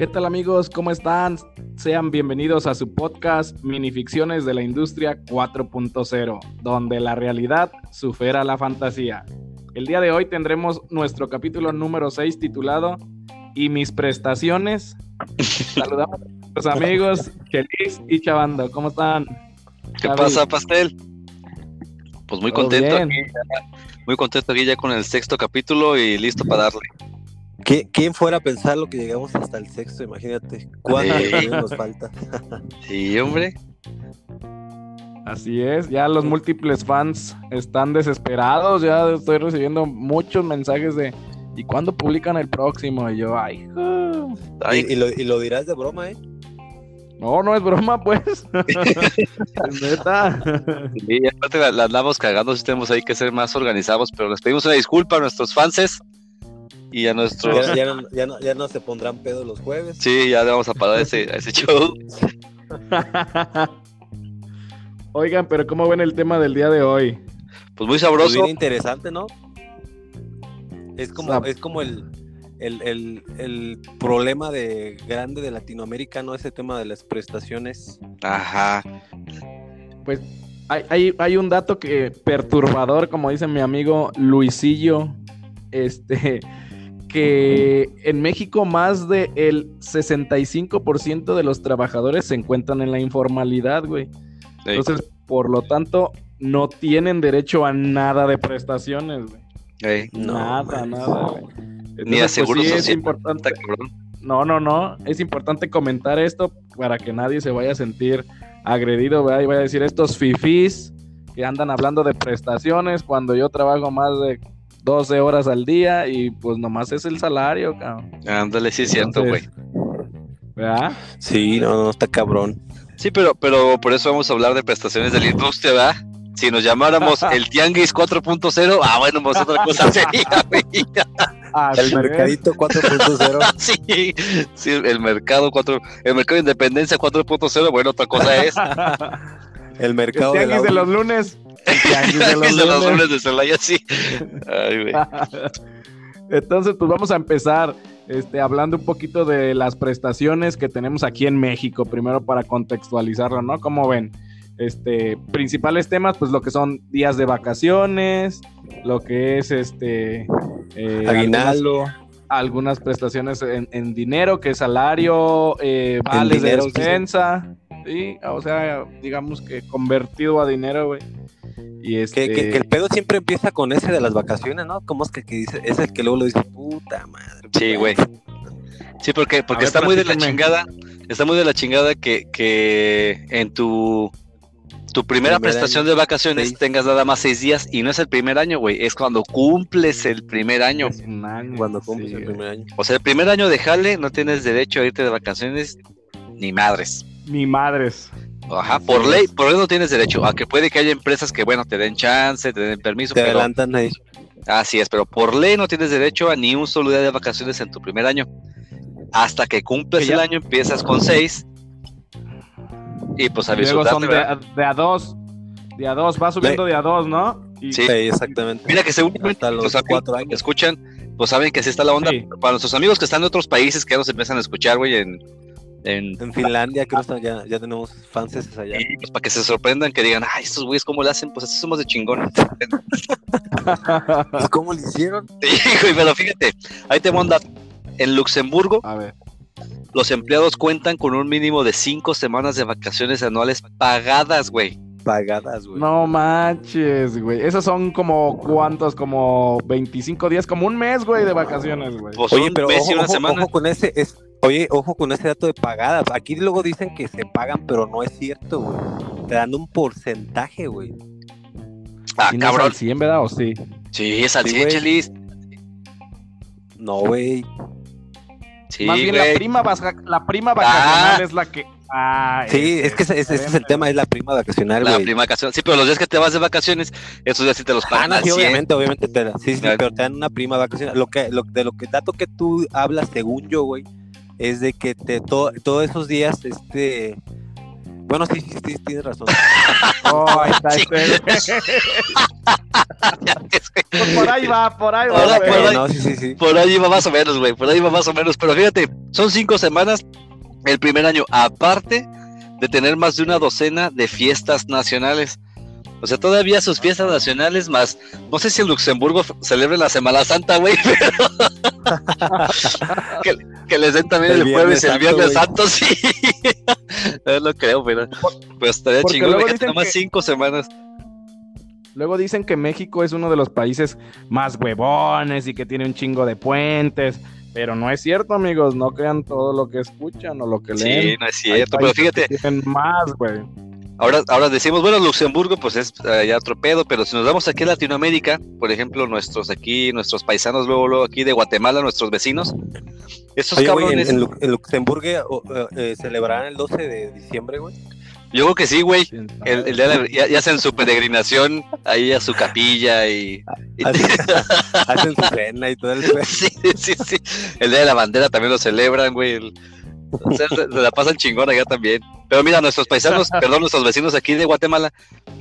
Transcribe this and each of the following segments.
¿Qué tal amigos? ¿Cómo están? Sean bienvenidos a su podcast Minificciones de la Industria 4.0, donde la realidad supera la fantasía. El día de hoy tendremos nuestro capítulo número 6 titulado ¿Y mis prestaciones? Saludamos a nuestros amigos Chelis y Chavando. ¿Cómo están? ¿Qué pasa, Pastel? Pues muy contento aquí, muy contento aquí ya con el sexto capítulo y listo para darle. ¿Quién fuera a pensar lo que llegamos hasta el sexto? Imagínate, ¿cuánto nos falta? sí, hombre. Así es, ya los múltiples fans están desesperados, ya estoy recibiendo muchos mensajes de ¿y cuándo publican el próximo? Y yo, ay, ¿Y, lo, dirás de broma, ¿eh? No, no es broma, pues. es neta. Sí, aparte la, andamos cagando, si tenemos ahí que ser más organizados, pero les pedimos una disculpa a nuestros fans y a nuestros. Ya, no, ya, no, ya no se pondrán pedo los jueves. Sí, ya le vamos a parar ese, ese show. Oigan, pero ¿cómo ven el tema del día de hoy? Pues muy sabroso. Pues bien interesante, ¿no? Es como, es como el, el, el, problema de grande de Latinoamérica, ¿no? Ese tema de las prestaciones. Ajá. Pues hay, hay, hay un dato que perturbador, como dice mi amigo Luisillo. Este que en México más del el 65% de los trabajadores se encuentran en la informalidad, güey. Entonces, por lo tanto, no tienen derecho a nada de prestaciones, güey. nada, nada, güey. Ni a pues, seguro es importante. No, no, no. Es importante comentar esto para que nadie se vaya a sentir agredido, ¿verdad? Y vaya a decir estos fifís que andan hablando de prestaciones cuando yo trabajo más de 12 horas al día y pues nomás es el salario, cabrón. Ándale, sí es cierto, güey. ¿Verdad? Sí, no, no, está cabrón. Sí, pero, pero por eso vamos a hablar de prestaciones de la industria, ¿verdad? Si nos llamáramos el Tianguis 4.0, ah, bueno, pues otra cosa sería, güey. El mercadito 4.0. sí, sí, el mercado 4, el mercado de independencia 4.0, bueno, otra cosa es. el mercado el tianguis de los lunes. Entonces, pues vamos a empezar este, hablando un poquito de las prestaciones que tenemos aquí en México, primero para contextualizarlo, ¿no? Como ven, este, principales temas, pues lo que son días de vacaciones, lo que es este eh, aguinaldo. Algunas, prestaciones en, dinero, que es salario, eh, vales de despensa, sí, o sea, digamos que convertido a dinero, güey. Y este... que, el pedo siempre empieza con ese de las vacaciones, ¿no? ¿Cómo es que, dice? Es el que luego lo dice, puta madre. Sí, güey. Sí, porque, porque está muy de la chingada, está muy de la chingada que, que en tu, tu primera prestación de vacaciones tengas nada más seis días y no es el primer año, güey, es cuando cumples el primer año. cuando cumples el primer año. O sea, el primer año de jale no tienes derecho a irte de vacaciones ni madres. Ni madres. Ajá, por ley, por ley no tienes derecho, a que puede que haya empresas que, bueno, te den chance, te den permiso. Te adelantan ahí. Así es, pero por ley no tienes derecho a ni un solo día de vacaciones en tu primer año. Hasta que cumples el año, empiezas con seis. Y pues a Luego son de, a dos. De a dos, va subiendo de, a dos, ¿no? Sí. exactamente. Mira que según los, cuatro años. escuchan, pues saben que así está la onda. Para nuestros amigos que están en otros países que ya nos empiezan a escuchar, güey, en en, Finlandia, creo que ya, ya tenemos fans allá. Y pues para que se sorprendan, que digan, ay, estos güeyes, ¿cómo lo hacen? Pues así somos de chingones. Pues, ¿Cómo lo hicieron? Hijo, pero fíjate, ahí te manda. En Luxemburgo, a ver. los empleados cuentan con un mínimo de cinco semanas de vacaciones anuales pagadas, güey pagadas, güey. No manches, güey. Esos son como cuántos, como 25 días, como un mes, güey, de vacaciones, güey. Pues Oye, pero ojo, una semana. ojo, con ese, es, oye, ojo con ese dato de pagadas. Aquí luego dicen que se pagan, pero no es cierto, güey. Te dan un porcentaje, güey. Ah, cabrón. Es al 100, ¿verdad? ¿O sí? Sí, es al 100, Chelis. No, güey. Sí, Más bien la prima, la prima vacacional ah. es la que Ah, sí, es, que ese, es el tema, es la prima vacacional, La prima vacacional, sí, pero los días que te vas de vacaciones, esos días sí te los pagan. Ah, sí, obviamente, obviamente, te, sí, sí, pero te dan una prima vacacional. Lo que, lo, de lo que dato que tú hablas, según yo, güey, es de que te todos esos días, este, bueno, sí, sí, sí tienes razón. oh, ahí está, Pues por ahí va, por ahí va. por, ahí, por ahí va más o menos, güey. Por ahí va más o menos. Pero fíjate, son cinco semanas el primer año, aparte de tener más de una docena de fiestas nacionales. O sea, todavía sus fiestas nacionales más, no sé si en Luxemburgo celebre la Semana Santa, güey, pero que, les den también el, jueves y el viernes santo, sí. no lo creo, pero pues estaría chingón que nomás cinco semanas. Luego dicen que México es uno de los países más huevones y que tiene un chingo de puentes. Pero no es cierto, amigos. No crean todo lo que escuchan o lo que leen. Sí, no es cierto. Pero fíjate. más, güey. Ahora, ahora decimos, bueno, Luxemburgo, pues es eh, ya otro pedo, pero si nos vamos aquí a Latinoamérica, por ejemplo, nuestros aquí, nuestros paisanos, luego, luego aquí de Guatemala, nuestros vecinos, esos cabrones. en, Luxemburgo eh, eh, celebrarán el 12 de diciembre, güey. Yo creo que sí, güey. El, ya, hacen su peregrinación ahí a su capilla y. Hacen, su cena y todo el. Sí, sí, sí. El día de la bandera también lo celebran, güey. Sea, se, la pasan chingón allá también. Pero mira, nuestros paisanos, perdón, nuestros vecinos aquí de Guatemala,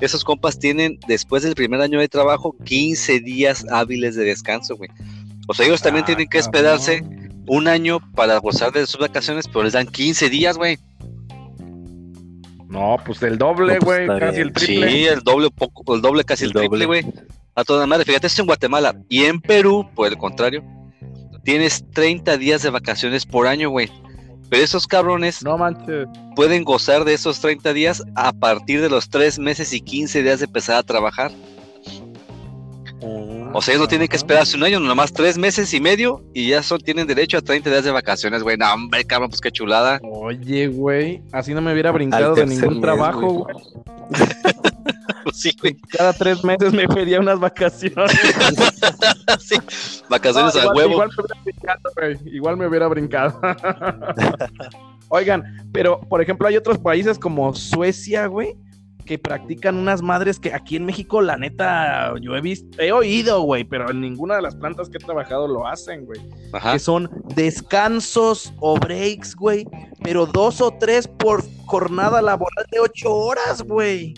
esos compas tienen, después del primer año de trabajo, 15 días hábiles de descanso, güey. O sea, ellos también ah, tienen que esperarse un año para gozar de sus vacaciones, pero les dan 15 días, güey. No, pues el doble, pues güey, casi el triple. Sí, el doble, poco, el doble, casi el, triple, güey. A toda madre, fíjate, esto en Guatemala. Y en Perú, por el contrario, tienes 30 días de vacaciones por año, güey. Pero esos cabrones no manches. pueden gozar de esos 30 días a partir de los 3 meses y 15 días de empezar a trabajar. Oh, o sea, ellos no tienen que esperarse un año, nomás 3 meses y medio y ya son, tienen derecho a 30 días de vacaciones, güey. No, hombre, cabrón, pues qué chulada. Oye, güey, así no me hubiera brincado de ningún trabajo, güey. sí, güey. Cada tres meses me pedía unas vacaciones. sí, vacaciones al huevo. Igual me hubiera brincado, güey. Igual me hubiera brincado. Oigan, pero por ejemplo, hay otros países como Suecia, güey, que practican unas madres que aquí en México, la neta, yo he visto, he oído, güey, pero en ninguna de las plantas que he trabajado lo hacen, güey. Que son descansos o breaks, güey, pero dos o tres por jornada laboral de ocho horas, güey.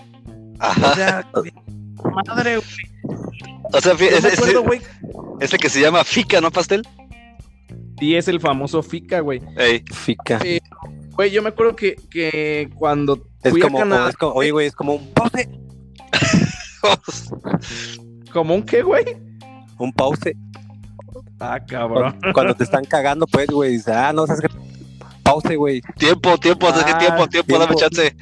O sea, madre, güey. O sea, ese, que se llama FICA, ¿no, pastel? Sí, es el famoso FICA, güey. FICA. güey, yo me acuerdo que, que cuando fui a Canadá. oye, güey, es como un pause. ¿Como un qué, güey? Un pause. Ah, cabrón. Cuando, te están cagando, pues, güey, dices, ah, no, sabes que. Pause, güey. Tiempo, tiempo, ah, tiempo, tiempo, tiempo, dame chance.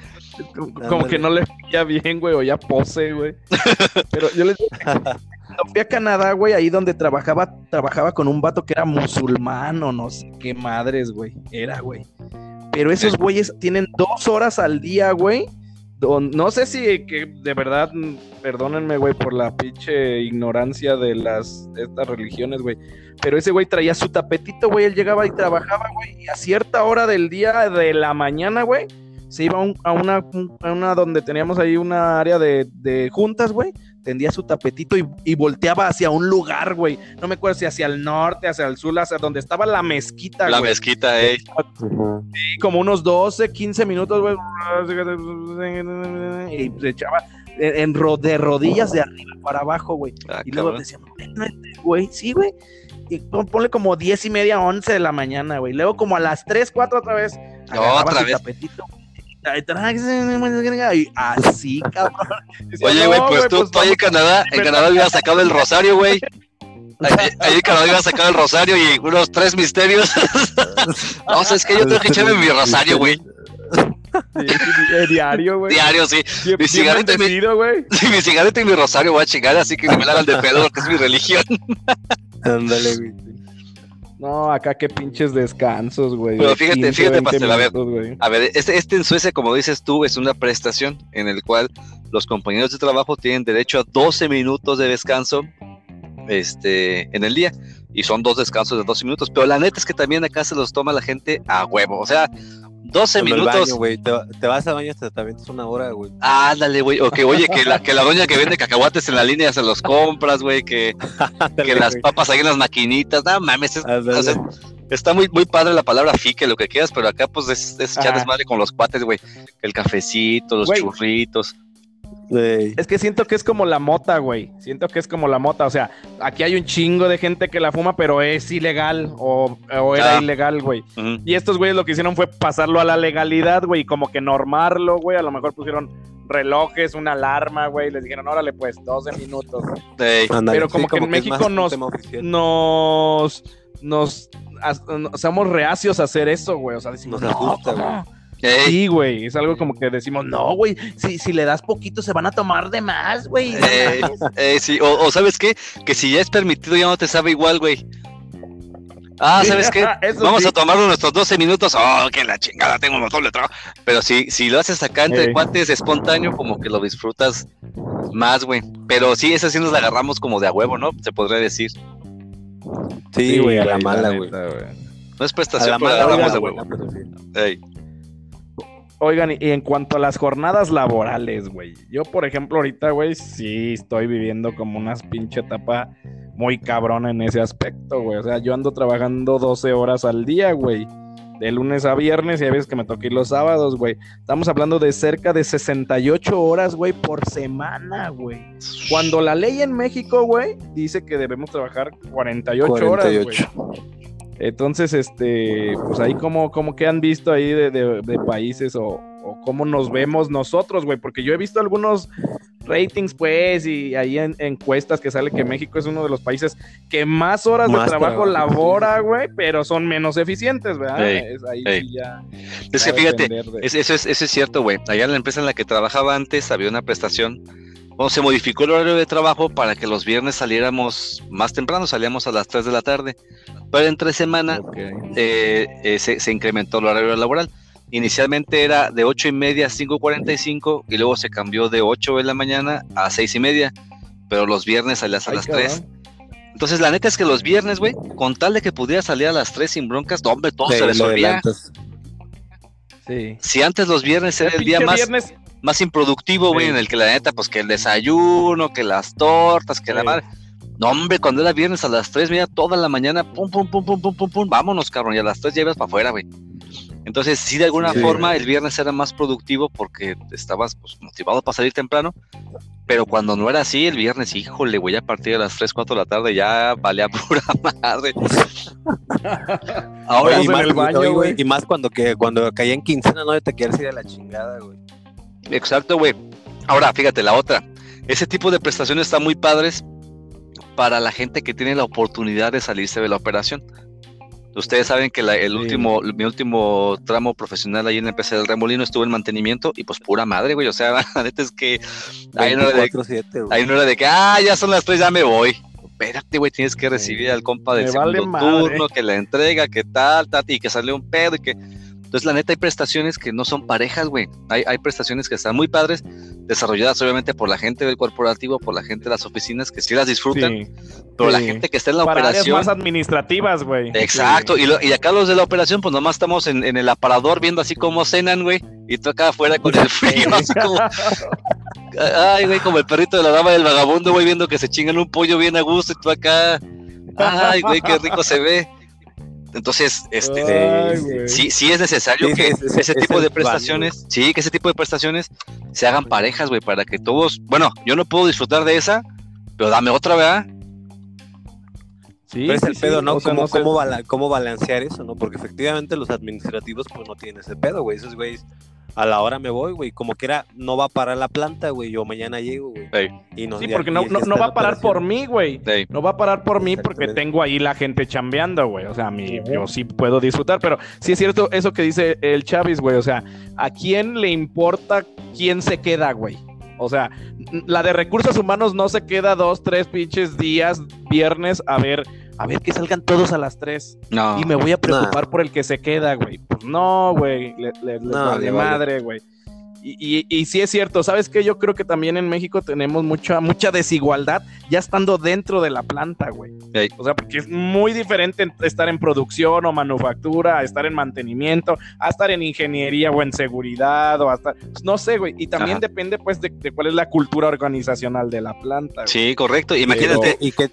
Como, que no le ya bien, güey, o ya pose, güey. Pero yo les fui a Canadá, güey, ahí donde trabajaba, trabajaba con un vato que era musulmán o no sé qué madres, güey. Era, güey. Pero esos güeyes tienen dos horas al día, güey. No sé si que de verdad, perdónenme, güey, por la pinche ignorancia de las estas religiones, güey. Pero ese güey traía su tapetito, güey. Él llegaba y trabajaba, güey. Y a cierta hora del día de la mañana, güey, se iba a, una, una donde teníamos ahí una área de, de juntas, güey. Tendía su tapetito y, volteaba hacia un lugar, güey. No me acuerdo si hacia el norte, hacia el sur, hacia donde estaba la mezquita, La mezquita, eh. Sí, como unos 12, 15 minutos, güey. Y se echaba en, de rodillas de arriba para abajo, güey. Ah, y luego decía, güey, sí, güey. Y ponle como 10 y media, 11 de la mañana, güey. Luego como a las 3, 4 otra vez. otra vez. Tapetito, así, cabrón. Oye, güey, pues, tú, pues, ahí en Canadá, en Canadá habías sacado el rosario, güey. Ahí, en Canadá habías sacado el rosario y unos tres misterios. no, o sea, es que yo tengo que echarme mi rosario, güey. diario, güey. Diario, sí. mi cigarrito, y mi, mi cigarrito y mi rosario voy a chingar, así que me la hagan de pedo porque es mi religión. Ándale, güey. No, acá qué pinches descansos, güey. Pero fíjate, fíjate, Pastel, a ver, a ver, este, este en Suecia, como dices tú, es una prestación en el cual los compañeros de trabajo tienen derecho a 12 minutos de descanso este, en el día. Y son dos descansos de 12 minutos. Pero la neta es que también acá se los toma la gente a huevo. O sea, 12 minutos. te, vas a baño hasta también es una hora, güey. Ándale, güey. O que, oye, que la, que la doña que vende cacahuates en la línea se los compras, güey. Que, que las papas ahí en las maquinitas. No mames. está muy, muy padre la palabra fique, lo que quieras, pero acá, pues, es, es echar desmadre con los cuates, güey. El cafecito, los churritos. Es que siento que es como la mota, güey. Siento que es como la mota. O sea, aquí hay un chingo de gente que la fuma, pero es ilegal o, era ah. ilegal, güey. Y estos güeyes lo que hicieron fue pasarlo a la legalidad, güey, y como que normarlo, güey. A lo mejor pusieron relojes, una alarma, güey. Les dijeron, órale, pues, 12 minutos. pero como que en México nos, nos, nos, somos reacios a hacer eso, güey. O sea, decimos, no, güey Sí, güey, es algo como que decimos, no, güey, si, si le das poquito se van a tomar de más, güey. sí, o, sabes qué, que si ya es permitido ya no te sabe igual, güey. Ah, ¿sabes qué? Vamos a tomar nuestros 12 minutos. Oh, que la chingada, tengo un montón de trabajo. Pero si, si lo haces acá entre cuates espontáneo, como que lo disfrutas más, güey. Pero sí, esa sí nos la agarramos como de a huevo, ¿no? Se podría decir. Sí, güey, a la mala, güey. No es prestación, pero agarramos de huevo. Oigan, y en cuanto a las jornadas laborales, güey. Yo, por ejemplo, ahorita, güey, sí estoy viviendo como una pinche etapa muy cabrona en ese aspecto, güey. O sea, yo ando trabajando 12 horas al día, güey. De lunes a viernes y hay veces que me toque ir los sábados, güey. Estamos hablando de cerca de 68 horas, güey, por semana, güey. Cuando la ley en México, güey, dice que debemos trabajar 48, horas, güey. Entonces, este, pues ahí como, como que han visto ahí de, países o, cómo nos vemos nosotros, güey, porque yo he visto algunos ratings, pues, y ahí en encuestas que sale que México es uno de los países que más horas de trabajo labora, güey, pero son menos eficientes, ¿verdad? es ahí ya. Es que fíjate, eso, es, eso es cierto, güey. Allá en la empresa en la que trabajaba antes había una prestación bueno, se modificó el horario de trabajo para que los viernes saliéramos más temprano, salíamos a las 3 de la tarde. Pero entre semana eh, eh, se, incrementó el horario laboral. Inicialmente era de 8 y media a 5.45 y luego se cambió de 8 de la mañana a 6 y media. Pero los viernes salías a las 3. Entonces, la neta es que los viernes, güey, con tal de que pudiera salir a las 3 sin broncas, hombre, todo se resolvía. Sí. Si antes los viernes era el, día más, más improductivo, güey, en el que la neta, pues que el desayuno, que las tortas, que la madre. No, hombre, cuando era viernes a las 3, mira, toda la mañana, pum, pum, pum, pum, pum, pum, pum, vámonos, cabrón, y a las 3 ya ibas para afuera, güey. Entonces, sí, de alguna forma, el viernes era más productivo porque estabas pues, motivado para salir temprano, pero cuando no era así, el viernes, híjole, güey, a partir de las 3, 4 de la tarde ya valía pura madre. Ahora, y más, el baño, güey. Y más cuando, que, cuando caía en quincena, no te quieres ir a la chingada, güey. Exacto, güey. Ahora, fíjate, la otra. Ese tipo de prestaciones están muy padres para la gente que tiene la oportunidad de salirse de la operación. Ustedes saben que el último, mi último tramo profesional ahí en el PC del Remolino estuvo en mantenimiento y pues pura madre, güey. O sea, la neta es que ahí no, era de, de que, ah, ya son las tres, ya me voy. Espérate, güey, tienes que recibir al compa del segundo turno, que la entrega, que tal, tal, y que sale un pedo y que entonces, la neta, hay prestaciones que no son parejas, güey. Hay, hay prestaciones que están muy padres, desarrolladas obviamente por la gente del corporativo, por la gente de las oficinas, que sí las disfrutan, pero la gente que está en la Para operación. más administrativas, güey. Exacto, y, y, acá los de la operación, pues nomás estamos en, en el aparador viendo así cómo cenan, güey, y tú acá afuera con el frío, así como. Ay, güey, como el perrito de la dama del vagabundo, güey, viendo que se chingan un pollo bien a gusto, y tú acá. Ay, güey, qué rico se ve. Entonces, este, sí, sí es necesario que ese tipo de prestaciones, sí, que ese tipo de prestaciones se hagan parejas, güey, para que todos, bueno, yo no puedo disfrutar de esa, pero dame otra, ¿verdad? Sí, pero es el pedo, ¿no? ¿Cómo, cómo, balancear eso, no? Porque efectivamente los administrativos, pues no tienen ese pedo, güey. Esos güeyes a la hora me voy, güey. Como quiera, no va a parar la planta, güey. Yo mañana llego, güey. sí, porque no, no, va a parar por mí, güey. No va a parar por mí porque tengo ahí la gente chambeando, güey. O sea, mi, yo sí puedo disfrutar, pero sí es cierto eso que dice el Chavis, güey. O sea, ¿a quién le importa quién se queda, güey? O sea, la de recursos humanos no se queda dos, tres pinches días, viernes, a ver a ver que salgan todos a las 3. No. Y me voy a preocupar por el que se queda, güey. Pues no, güey. Le, le, vale madre, güey. Y, y, sí es cierto, ¿sabes qué? Yo creo que también en México tenemos mucha, mucha desigualdad ya estando dentro de la planta, güey. O sea, porque es muy diferente estar en producción o manufactura, a estar en mantenimiento, a estar en ingeniería o en seguridad o hasta, pues, no sé, güey. Y también depende, pues, de, cuál es la cultura organizacional de la planta. Sí, correcto. Imagínate. y, que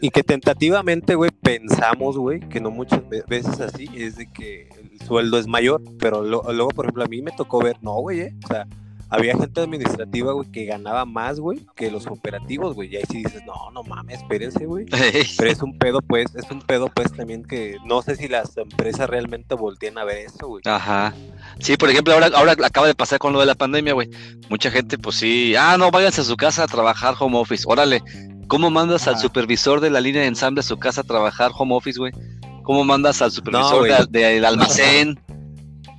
y que tentativamente, güey, pensamos, güey, que no muchas veces así, es de que sueldo es mayor, pero luego, por ejemplo, a mí me tocó ver, no, güey, eh, o sea, había gente administrativa, güey, que ganaba más, güey, que los operativos, güey. Y ahí sí dices, no, no mames, espérense, güey. Pero es un pedo, pues, es un pedo, pues, también que no sé si las empresas realmente voltean a ver eso, güey. Ajá. Sí, por ejemplo, ahora, ahora acaba de pasar con lo de la pandemia, güey. Mucha gente, pues sí, ah, no, váyanse a su casa a trabajar home office. Órale, ¿cómo mandas al supervisor de la línea de ensamble a su casa a trabajar home office, güey? ¿Cómo mandas al supervisor del almacén?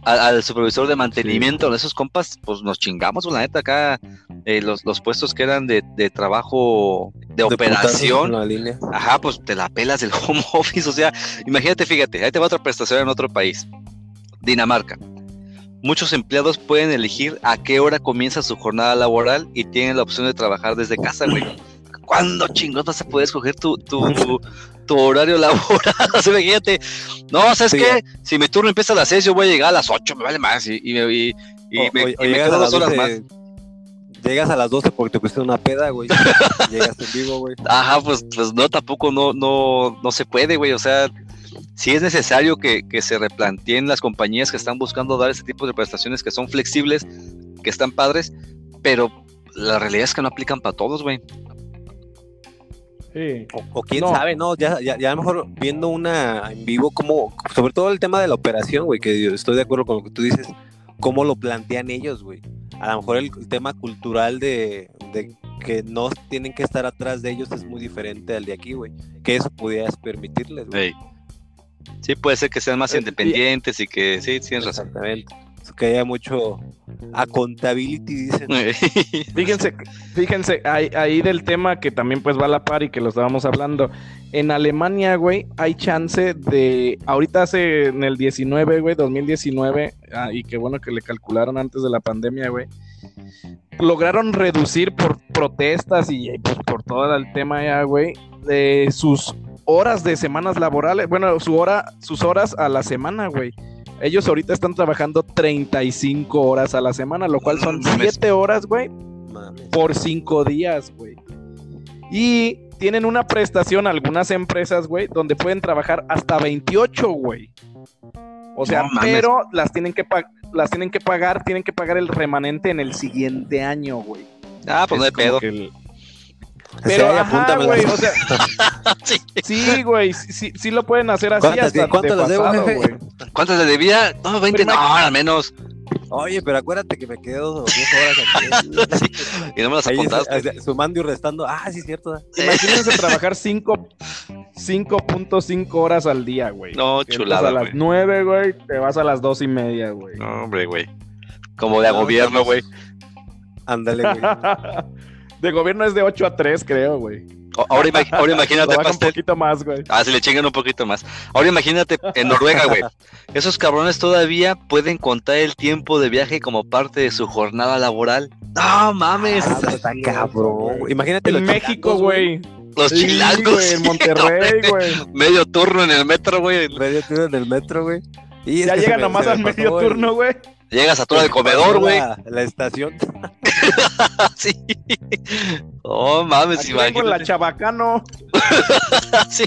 Al, supervisor de mantenimiento de esos compas, pues nos chingamos, la neta, acá eh, los, los, puestos que eran de, de trabajo de, operación. Ajá, pues te la pelas del home office. O sea, imagínate, fíjate, ahí te va otra prestación en otro país. Dinamarca. Muchos empleados pueden elegir a qué hora comienza su jornada laboral y tienen la opción de trabajar desde casa, güey. ¿Cuándo chingos vas a poder escoger tu, tu, tu horario laboral. o imagínate, no, ¿sabes qué? Si mi turno empieza a las 6, yo voy a llegar a las 8, me vale más. Y, y, y, y me, quedo dos horas más. Llegas a las 12 porque te pusiste una peda, güey. Llegas en vivo, güey. Ajá, pues, pues no, tampoco no, no, no se puede, güey. O sea, sí es necesario que, que se replanteen las compañías que están buscando dar ese tipo de prestaciones que son flexibles, que están padres, pero la realidad es que no aplican para todos, güey. O, quién sabe, ¿no? Ya, ya, ya, a lo mejor viendo una en vivo, como, sobre todo el tema de la operación, güey, que estoy de acuerdo con lo que tú dices, cómo lo plantean ellos, güey. A lo mejor el, tema cultural de, que no tienen que estar atrás de ellos es muy diferente al de aquí, güey. Que eso pudieras permitirles, güey. Sí. puede ser que sean más independientes y que sí, tienes razón. Exactamente que haya mucho accountability, dicen. fíjense, fíjense, ahí, ahí, del tema que también pues va a la par y que lo estábamos hablando. En Alemania, güey, hay chance de, ahorita hace en el 19, güey, 2019, ah, y qué bueno que le calcularon antes de la pandemia, güey. Lograron reducir por protestas y pues, por todo el tema ya, güey, de sus horas de semanas laborales, bueno, su hora, sus horas a la semana, güey. Ellos ahorita están trabajando 35 horas a la semana, lo cual son 7 horas, güey, por 5 días, güey. Y tienen una prestación algunas empresas, güey, donde pueden trabajar hasta 28, güey. O sea, pero las tienen que las tienen que pagar, tienen que pagar el remanente en el siguiente año, güey. Ah, pues no hay pedo. Pero, ajá, güey, o sea, sí, güey, sí, sí, lo pueden hacer así hasta ¿Cuánto les debo, güey? ¿Cuánto le debía? No, 20, no, al menos. Oye, pero acuérdate que me quedo 10 horas aquí. y no me las apuntaste. sumando y restando. Ah, sí, cierto. Imagínense trabajar 5.5 horas al día, güey. No, chulada, A las 9, güey, te vas a las 2 y media, güey. No, hombre, güey. Como de gobierno, güey. Ándale, güey. De gobierno es de 8 a 3, creo, güey. Ahora, imagínate, pastel. un poquito más, güey. Ah, si le chingan un poquito más. Ahora imagínate en Noruega, güey. Esos cabrones todavía pueden contar el tiempo de viaje como parte de su jornada laboral. No mames. Ah, está cabrón. Imagínate en México, güey. Los sí, chilangos. en Monterrey, güey. Medio turno en el metro, güey. Medio turno en el metro, güey. Ya llegan nomás al medio turno, güey. Llegas a todo el comedor, güey. La, estación. sí. Oh, mames, aquí imagínate. la Chabacano. sí.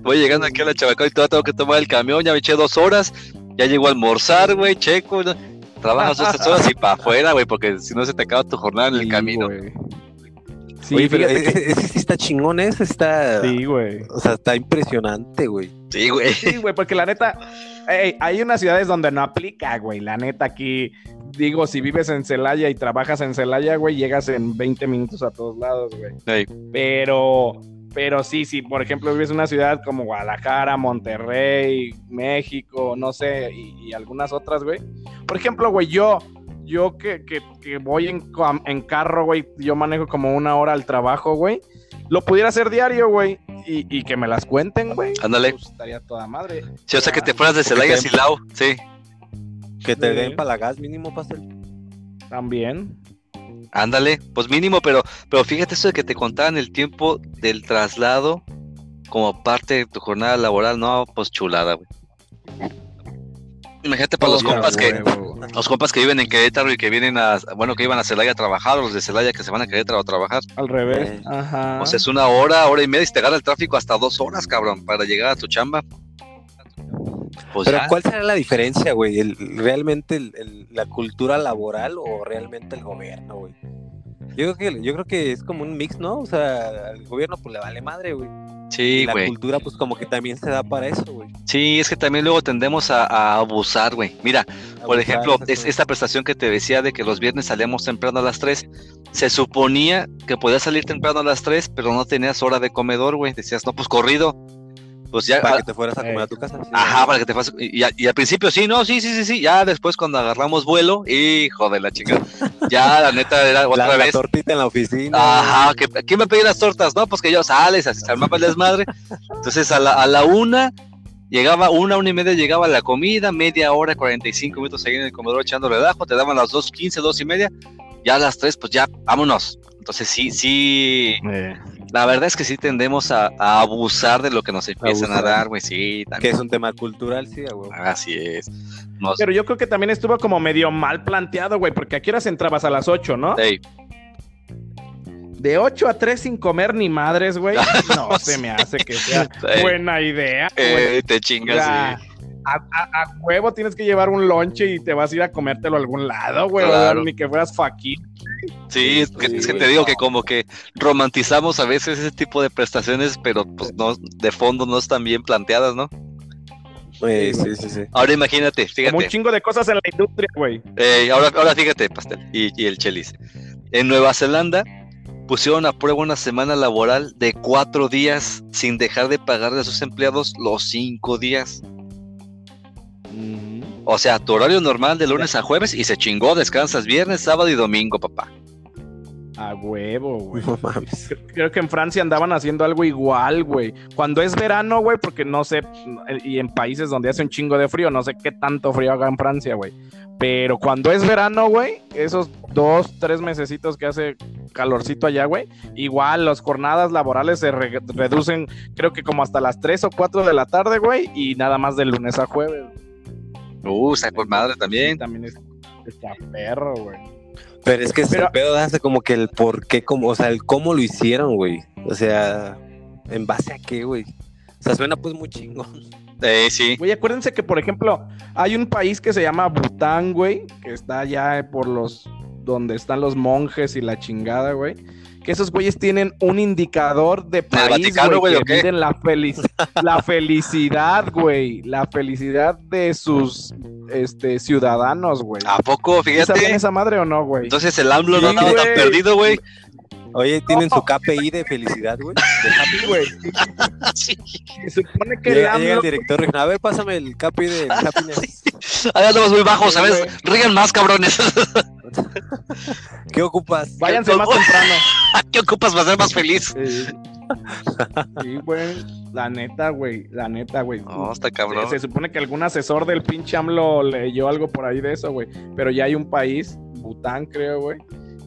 Voy llegando aquí a la Chabacano y todavía tengo que tomar el camión. Ya me eché dos horas. Ya llego a almorzar, güey. Checo. Trabajas dos horas y para afuera, güey, porque si no se te acaba tu jornada en el camino. Sí, Oye, pero ese, sí está chingón, ese está. Sí, güey. O sea, está impresionante, güey. Sí, güey. Sí, güey, porque la neta, hay unas ciudades donde no aplica, güey. La neta, aquí, digo, si vives en Celaya y trabajas en Celaya, güey, llegas en 20 minutos a todos lados, güey. Pero, pero sí, sí, por ejemplo, vives en una ciudad como Guadalajara, Monterrey, México, no sé, y, algunas otras, güey. Por ejemplo, güey, yo, yo que, que, que voy en, en carro, güey, yo manejo como una hora al trabajo, güey. Lo pudiera hacer diario, güey y, que me las cuenten, güey. Ándale. Pues, estaría toda madre. Sí, o sea, que te fueras de Celaya a Silao, sí. Que te den para la gas mínimo, pastel. También. Ándale, pues mínimo, pero, pero fíjate eso de que te contaban el tiempo del traslado como parte de tu jornada laboral, no, pues chulada, güey. Imagínate para los compas que los compas que viven en Querétaro y que vienen a bueno que iban a Celaya a trabajar, los de Celaya que se van a Querétaro a trabajar. Al revés. Ajá. O sea, es una hora, hora y media y te gana el tráfico hasta dos horas, cabrón, para llegar a tu chamba. Pues Pero ¿cuál será la diferencia, güey? ¿Realmente la cultura laboral o realmente el gobierno, güey? Yo creo que, yo creo que es como un mix, ¿no? O sea, al gobierno pues le vale madre, güey. Sí, güey. La cultura, pues como que también se da para eso, güey. Sí, es que también luego tendemos a, abusar, güey. Mira, por ejemplo, es, esta prestación que te decía de que los viernes salíamos temprano a las 3, se suponía que podías salir temprano a las 3, pero no tenías hora de comedor, güey. Decías, no, pues corrido pues ya. Para que te fueras a comer a tu casa. ajá, para que te fueras. Y, y, al principio sí, no, sí, sí, sí, sí. Ya después cuando agarramos vuelo, hijo de la chica. Ya la neta era otra la, vez. La tortita en la oficina. Ajá, que, ¿quién me pedía las tortas? No, pues que yo sales, así se armaba el desmadre. Entonces a la, a la una. Llegaba una, una y media, llegaba la comida, media hora, 45 minutos seguir en el comedor echando redajo, te daban las dos, quince, dos y media, ya a las tres, pues ya, vámonos. Entonces sí, sí, eh. La verdad es que sí tendemos a, abusar de lo que nos empiezan a dar, güey, sí. También. Que es un tema cultural, sí, güey. Así es. Pero yo creo que también estuvo como medio mal planteado, güey, porque aquí horas entrabas a las 8, ¿no? Sí. De 8 a 3 sin comer ni madres, güey. No se me hace que sea buena idea. Eh, te chingas, sí a, huevo tienes que llevar un lonche y te vas a ir a comértelo a algún lado, güey. Ni que fueras fakir. Sí, es que, te digo que como que romantizamos a veces ese tipo de prestaciones, pero pues no, de fondo no están bien planteadas, ¿no? Sí, sí, sí, sí. Ahora imagínate, fíjate. Como un chingo de cosas en la industria, güey. Eh, ahora, ahora fíjate, Pastel, y, y el Chelis. En Nueva Zelanda pusieron a prueba una semana laboral de cuatro días sin dejar de pagarle a sus empleados los cinco días. O sea, tu horario normal de lunes a jueves y se chingó, descansas viernes, sábado y domingo, papá. A huevo, güey. No mames. Creo que en Francia andaban haciendo algo igual, güey. Cuando es verano, güey, porque no sé, y en países donde hace un chingo de frío, no sé qué tanto frío haga en Francia, güey. Pero cuando es verano, güey, esos dos, tres mesecitos que hace calorcito allá, güey, igual las jornadas laborales se reducen, creo que como hasta las 3 o 4 de la tarde, güey, y nada más de lunes a jueves. Uh, está por madre también. también es, está perro, güey. Pero es que ese pedo hace como que el por qué, como, o sea, el cómo lo hicieron, güey. O sea, ¿en base a qué, güey? O sea, suena pues muy chingón. Eh, sí. Güey, acuérdense que, por ejemplo, hay un país que se llama Bután, güey, que está allá por los, donde están los monjes y la chingada, güey que esos güeyes tienen un indicador de país, güey, que miden la, la felicidad, güey, la felicidad de sus este, ciudadanos, güey. ¿A poco? Fíjate. ¿Saben esa madre o no, güey? Entonces el AMLO no está tan perdido, güey. Oye, ¿tienen su KPI de felicidad, güey? De happy, güey. Sí. Se supone que llega, el, llega el director. A ver, pásame el KPI de happiness. Ahí andamos muy bajos, ¿sabes? Rígan más, cabrones. ¿Qué ocupas? Váyanse más temprano. ¿Qué ocupas para ser más feliz? Sí, güey. La neta, güey. La neta, güey. No, está cabrón. Se, supone que algún asesor del pinche AMLO leyó algo por ahí de eso, güey. Pero ya hay un país, Bután, creo, güey.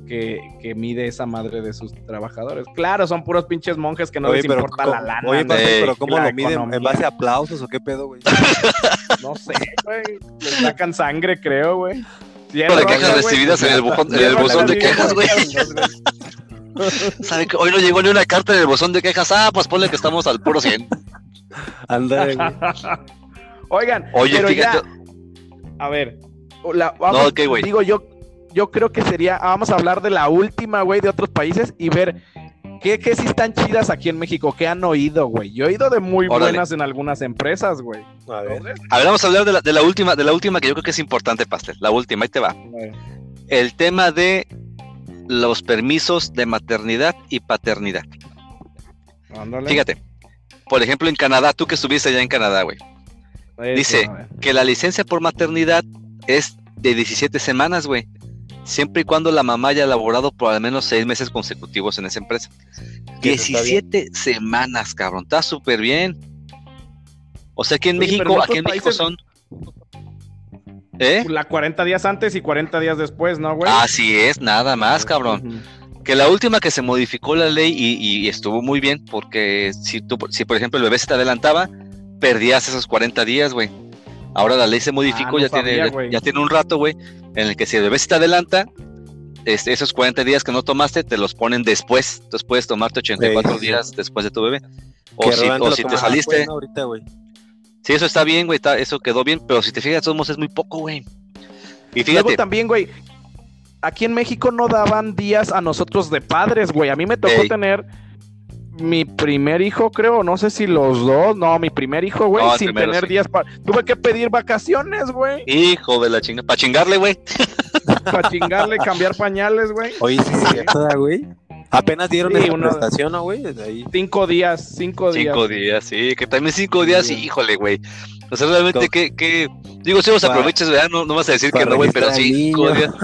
Que, que, mide esa madre de sus trabajadores. Claro, son puros pinches monjes que no les importa la lana. Oye, pero ¿cómo lo miden? ¿En base a aplausos o qué pedo, güey? no sé, güey. Les sacan sangre, creo, güey de quejas recibidas en el, buzón, de quejas, güey. ¿Sabe que hoy no llegó ni una carta en el buzón de quejas? Ah, pues ponle que estamos al puro 100. Anda. Oigan, Oye, pero fíjate. a ver, vamos, digo yo, yo creo que sería, vamos a hablar de la última, güey, de otros países y ver ¿Qué, ¿Qué sí están chidas aquí en México? ¿Qué han oído, güey? Yo he oído de muy buenas en algunas empresas, güey. A ver. a ver, vamos a hablar de la, de la, última, de la última que yo creo que es importante, Pastel. La última, ahí te va. El tema de los permisos de maternidad y paternidad. Fíjate, por ejemplo, en Canadá, tú que estuviste allá en Canadá, güey. Dice que la licencia por maternidad es de 17 semanas, güey siempre y cuando la mamá haya laborado por al menos seis meses consecutivos en esa empresa. 17 semanas, cabrón, está súper bien. O sea, aquí en México, aquí en México son... ¿Eh? La 40 días antes y 40 días después, ¿no, güey? Así es, nada más, cabrón. Que la última que se modificó la ley y, estuvo muy bien, porque si tú, si por ejemplo el bebé se te adelantaba, perdías esos 40 días, güey. Ahora la ley se modificó, ah, ya, tiene, ya tiene un rato, güey, en el que si el bebé se te adelanta, este, esos 40 días que no tomaste te los ponen después. Entonces puedes tomarte 84 días después de tu bebé. O si, o si te saliste. Ahorita, Sí, eso está bien, güey, eso quedó bien, pero si te fijas, todos es muy poco, güey. Y fíjate. Luego también, güey, aquí en México no daban días a nosotros de padres, güey. A mí me tocó tener mi primer hijo, creo, no sé si los dos, no, mi primer hijo, güey, sin tener días para... Tuve que pedir vacaciones, güey. Hijo de la chingada, para chingarle, güey. para chingarle, cambiar pañales, güey. Oye, sí, sí, güey. Apenas dieron sí, una prestación, ¿no, güey? Cinco días, cinco días. Cinco días, sí, que también cinco días, sí. híjole, güey. O sea, realmente, que, Digo, si vos aprovechas, ¿verdad? No, no vas a decir que no, güey, pero cinco días.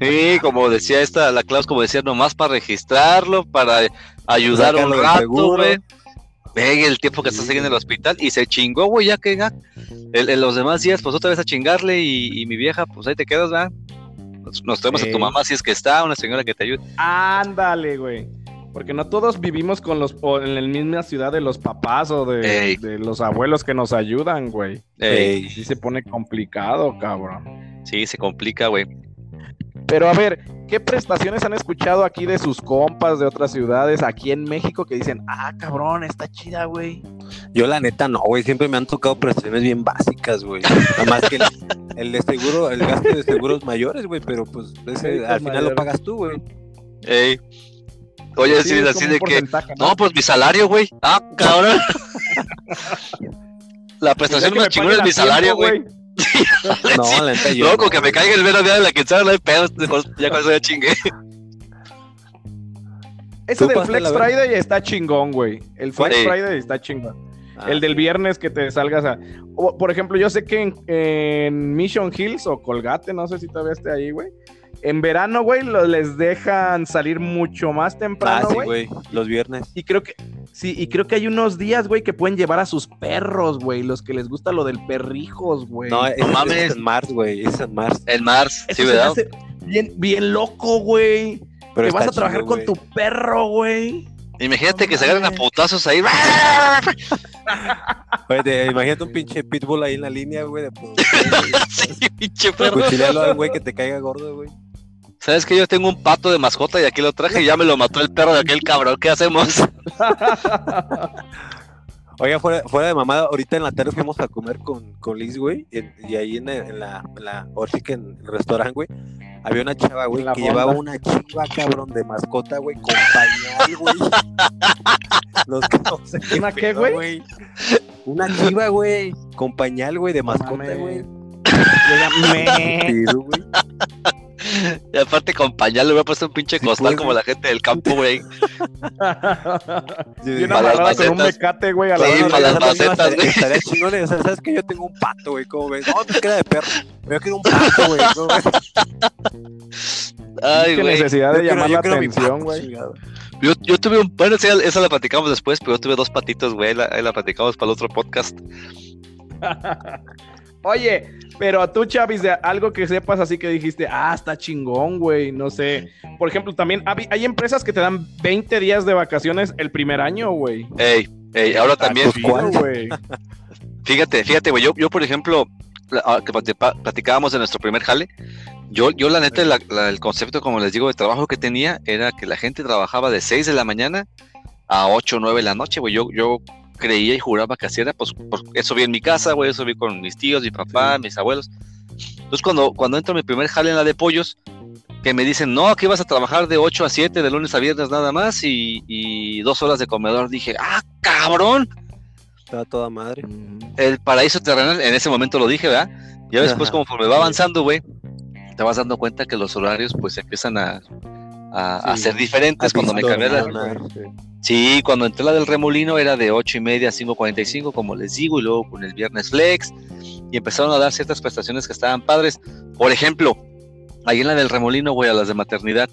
Sí, como decía esta, la Klaus, como decía, nomás para registrarlo, para ayudar un rato, güey. Ve el tiempo que estás en el hospital y se chingó, güey, ya que ya. En los demás días, pues otra vez a chingarle y, mi vieja, pues ahí te quedas, ¿verdad? Nos, tenemos a tu mamá si es que está, una señora que te ayude. Ándale, güey. Porque no todos vivimos con los en la misma ciudad de los papás o de, los abuelos que nos ayudan, güey. Sí se pone complicado, cabrón. Sí, se complica, güey. Pero a ver, ¿qué prestaciones han escuchado aquí de sus compas de otras ciudades aquí en México que dicen, ah, cabrón, está chida, güey? Yo la neta no, güey, siempre me han tocado prestaciones bien básicas, güey. Nada más que el, de seguro, el gasto de seguros mayores, güey, pero pues al final lo pagas tú, güey. Ey. Oye, así, así de que. ¿no? pues mi salario, güey. Ah, cabrón. la prestación más chingona es mi salario, güey. no, la neta yo. Loco, que me caiga el vero de la quinceañera, no hay pedo. Ya con eso ya chingué. Ese del Flex Friday está chingón, güey. El Flex Friday está chingón. Ah, el del viernes que te salgas a. por ejemplo, yo sé que en, Mission Hills o Colgate, no sé si todavía esté ahí, güey. En verano, güey, les dejan salir mucho más temprano, ah, güey. Los viernes. Y creo que sí, y creo que hay unos días, güey, que pueden llevar a sus perros, güey, los que les gusta lo del perrijos, güey. No, es, mames. es en Mars, güey, es en Mars. En Mars, sí, ¿verdad? Bien, bien loco, güey. Que vas a trabajar con tu perro, güey. Imagínate que se agarren a putazos ahí. Oye, imagínate un pinche pitbull ahí en la línea, güey. De... sí, pinche perro. al güey que te caiga gordo, güey. ¿Sabes que yo tengo un pato de mascota y aquí lo traje y ya me lo mató el perro de aquel cabrón? ¿Qué hacemos? Oiga, fuera, fuera, de mamada, ahorita en la tarde fuimos a comer con, con Liz, güey, y, ahí en, la, en la, que en el restaurante, güey, había una chava, güey, que llevaba una chiva, cabrón, de mascota, güey, con pañal, güey. Los que no sé ¿Una qué, güey? Una chiva, güey, con pañal, güey, de mascota, güey. güey. Y aparte con pañal le voy a puesto un pinche costal como la gente del campo, güey. y una amarrada con un mecate, güey, a la sí, para las macetas, güey. Estaría chingón, o sea, sabes que yo tengo un pato, güey, ¿cómo ves? No, te queda de perro. Yo quiero un pato, güey, ¿cómo ves? Ay, Qué necesidad de llamar la atención, güey. Yo, yo tuve un, bueno, esa la platicamos después, pero yo tuve dos patitos, güey, ahí la platicamos para el otro podcast. Oye, pero a tú, Chavis, de algo que sepas así que dijiste, ah, está chingón, güey, no sé. Por ejemplo, también hay empresas que te dan 20 días de vacaciones el primer año, güey. Ey, ey, ahora también. güey. fíjate, fíjate, güey, yo, yo, por ejemplo, ah, que platicábamos de nuestro primer jale, yo, yo la neta, el concepto, como les digo, de trabajo que tenía era que la gente trabajaba de 6 de la mañana a 8 o 9 de la noche, güey. Yo, yo creía y juraba que así era, pues, pues eso vi en mi casa, güey, eso vi con mis tíos, mi papá, mis abuelos. Entonces cuando, cuando entro mi primer jale en la de pollos, que me dicen, no, aquí vas a trabajar de 8 a 7, de lunes a viernes nada más, y, dos horas de comedor, dije, ah, cabrón. Está toda madre. El paraíso terrenal, en ese momento lo dije, ¿verdad? Ya después, conforme va avanzando, güey, te vas dando cuenta que los horarios, pues, empiezan a, a, ser diferentes. Cuando me cambié la... Sí, cuando entré la del remolino era de 8 y media a 5.45, como les digo, y luego con el viernes flex, y empezaron a dar ciertas prestaciones que estaban padres. Por ejemplo, ahí en la del remolino, güey, a las de maternidad,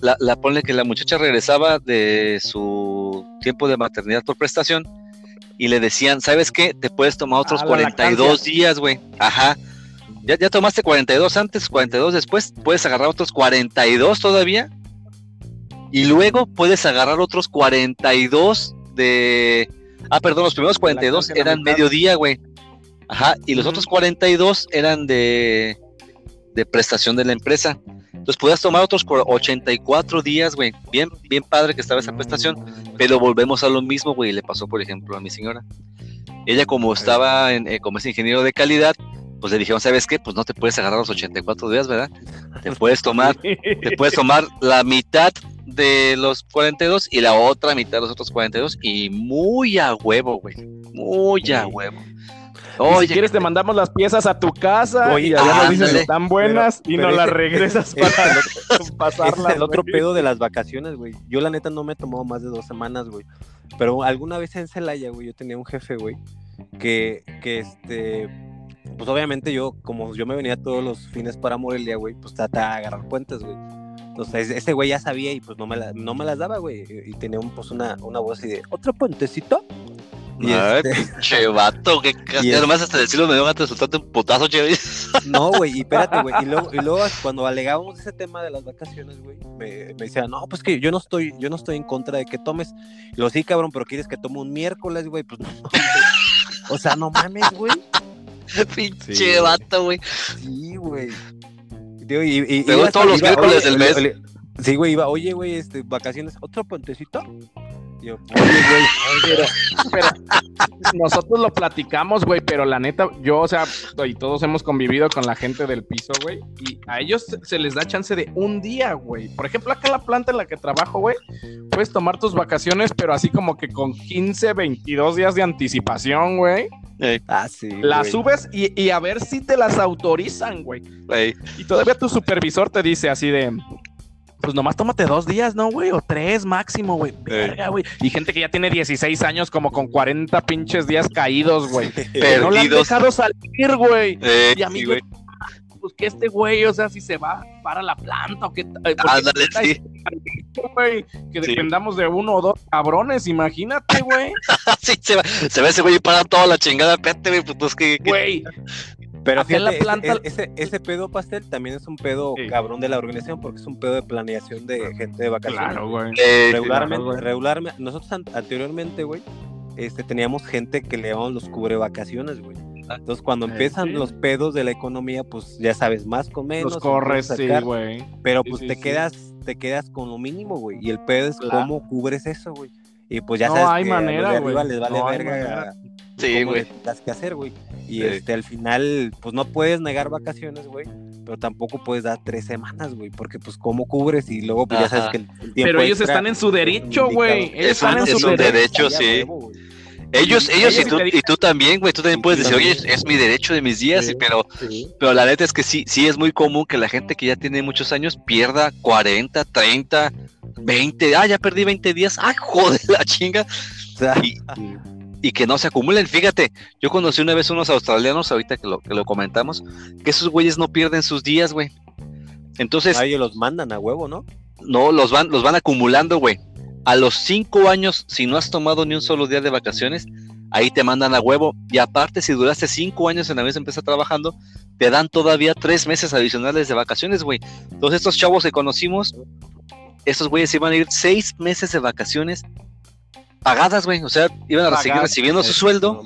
la, la ponle que la muchacha regresaba de su tiempo de maternidad por prestación y le decían, ¿sabes qué? Te puedes tomar otros 42 días, güey. Ajá. Ya, ya tomaste 42 antes, 42 después, puedes agarrar otros 42 todavía y luego puedes agarrar otros 42 de... Ah, perdón, los primeros 42 eran mediodía, güey. Ajá, y los otros 42 eran de, de prestación de la empresa. Entonces podías tomar otros 84 días, güey. Bien, bien padre que estaba esa prestación. Pero volvemos a lo mismo, güey. Le pasó, por ejemplo, a mi señora. Ella como estaba en, eh, como es ingeniero de calidad, pues le dijeron, ¿sabes qué? Pues no te puedes agarrar los 84 días, ¿verdad? Te puedes tomar, te puedes tomar la mitad de los 42 y la otra mitad de los otros 42 y muy a huevo, güey. Muy a huevo. Oye, si quieres te mandamos las piezas a tu casa Oye, y nos dices están buenas y no las regresas para pasarlas. Es el otro pedo de las vacaciones, güey. Yo la neta no me he tomado más de dos semanas, güey. Pero alguna vez en Celaya, güey, yo tenía un jefe, güey, que, que este pues obviamente yo, como yo me venía todos los fines para Morelia, güey, pues trata de agarrar puentes, güey. Entonces ese güey ya sabía y pues no me, no me las daba, güey. Y tenía un, pues una, una voz así de, ¿otro puentecito? Y este... che vato, que casi además hasta decirlo me dio gato soltarte un putazo, che. No, güey, y espérate, güey. Y luego, y luego cuando alegábamos ese tema de las vacaciones, güey, me, me decía, no, pues que yo no estoy, yo no estoy en contra de que tomes. Lo sí, cabrón, pero quieres que tome un miércoles, güey, pues no. o sea, no mames, güey. Pinche vato, güey. Sí, güey. Y, y, todos los miércoles del mes. sí, güey, iba, oye, güey, este, vacaciones, ¿otro puentecito? Yo, oye, güey, pero, nosotros lo platicamos, güey, pero la neta, yo, o sea, y todos hemos convivido con la gente del piso, güey, y a ellos se les da chance de un día, güey. Por ejemplo, acá en la planta en la que trabajo, güey, puedes tomar tus vacaciones, pero así como que con 15, 22 días de anticipación, güey. Ah, sí. Las subes y, a ver si te las autorizan, güey. Y todavía tu supervisor te dice así de. Pues nomás tómate dos días, ¿no, güey? O tres máximo, güey. Verga, güey. Y gente que ya tiene 16 años, como con 40 pinches días caídos, güey. Pero no le han dejado salir, güey. y a mí, güey pues que este güey, o sea, si se va para la planta o qué. Eh, Ándale, sí. que dependamos de uno o dos cabrones, imagínate, güey. sí, se va, se va ese güey y para toda la chingada, espérate, güey, pues, pues que. Güey. Pero fíjate, la planta... ese, ese, pedo pastel también es un pedo cabrón de la organización porque es un pedo de planeación de gente de vacaciones. Claro, güey. regularmente, regularmente, nosotros anteriormente, güey, este, teníamos gente que le llamaban los cubre vacaciones, güey. Entonces, cuando empiezan los pedos de la economía, pues ya sabes, más con menos. Los corres, sí, güey. Pero pues te quedas, te quedas con lo mínimo, güey. Y el pedo es cómo cubres eso, güey. Y pues ya sabes hay que manera, a los les vale verga. Sí, güey. Las que hacer, güey. Y este, al final, pues no puedes negar vacaciones, güey. Pero tampoco puedes dar tres semanas, güey. Porque, pues, ¿cómo cubres? Y luego, pues ya sabes que el, tiempo Pero ellos están en su derecho, güey. Están en su derecho, sí. Ellos, ellos y tú, y tú también, güey, tú también puedes decir, oye, es mi derecho de mis días, pero, pero la neta es que sí, sí es muy común que la gente que ya tiene muchos años pierda 40, 30, 20, ah, ya perdí 20 días, ay, joder, la chinga. Y, que no se acumulen. Fíjate, yo conocí una vez unos australianos, ahorita que lo, que lo comentamos, que esos güeyes no pierden sus días, güey. Entonces. Ah, ellos los mandan a huevo, ¿no? No, los van, los van acumulando, güey a los cinco años, si no has tomado ni un solo día de vacaciones, ahí te mandan a huevo. Y aparte, si duraste cinco años en la misma empresa trabajando, te dan todavía tres meses adicionales de vacaciones, güey. Todos estos chavos que conocimos, estos güeyes iban a ir seis meses de vacaciones pagadas, güey. O sea, iban a seguir recibiendo su sueldo.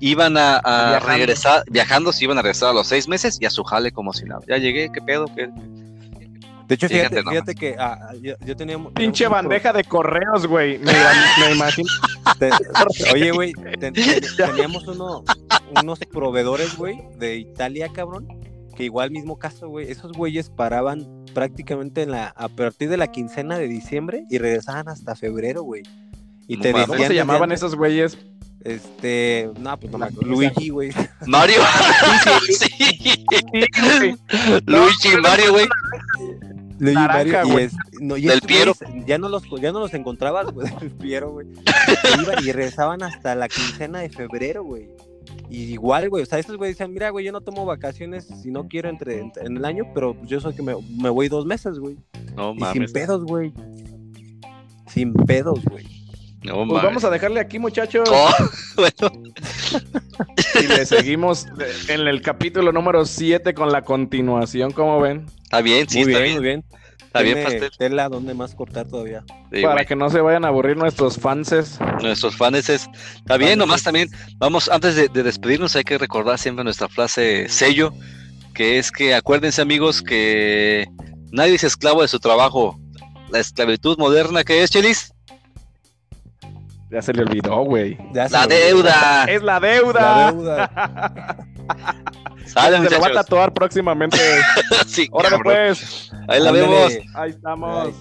iban a, regresar, viajando, se iban a regresar a los seis meses y a su jale como si nada. Ya llegué, qué pedo, qué, de hecho, fíjate, fíjate, que ah, yo, tenía. Pinche bandeja de correos, güey. Me, imagino. oye, güey, teníamos uno, unos proveedores, güey, de Italia, cabrón. Que igual, mismo caso, güey. Esos güeyes paraban prácticamente en la, a partir de la quincena de diciembre y regresaban hasta febrero, güey. Y te ¿Cómo se llamaban esos güeyes? Este, no, pues no me acuerdo. Luigi, güey. Mario. sí. Luigi, Mario, güey. Luigi Mario y, no, y Piero. ya no los ya no los encontrabas, güey, del Piero, güey. Y regresaban hasta la quincena de febrero, güey. Y igual, güey, o sea, estos güey decían, mira, güey, yo no tomo vacaciones si no quiero entre, en el año, pero yo soy que me, me voy dos meses, güey. No, mames. sin pedos, güey. Sin pedos, güey. No, pues vamos a dejarle aquí, muchachos. Oh, bueno. y le seguimos en el capítulo número 7 con la continuación, ¿cómo ven? Está bien, sí, muy está bien, muy bien. Está bien, pastel. Tela donde más cortar todavía. Para que no se vayan a aburrir nuestros fanses. Nuestros fanses. Está bien, nomás también. Vamos, antes de, de despedirnos, hay que recordar siempre nuestra frase sello, que es que acuérdense, amigos, que nadie es esclavo de su trabajo. La esclavitud moderna que es, Chelis Ya se le olvidó, güey. La deuda. Es la deuda. La deuda. Sale, se va a tatuar próximamente. sí, Ahora pues. Ahí la vemos. Ahí estamos.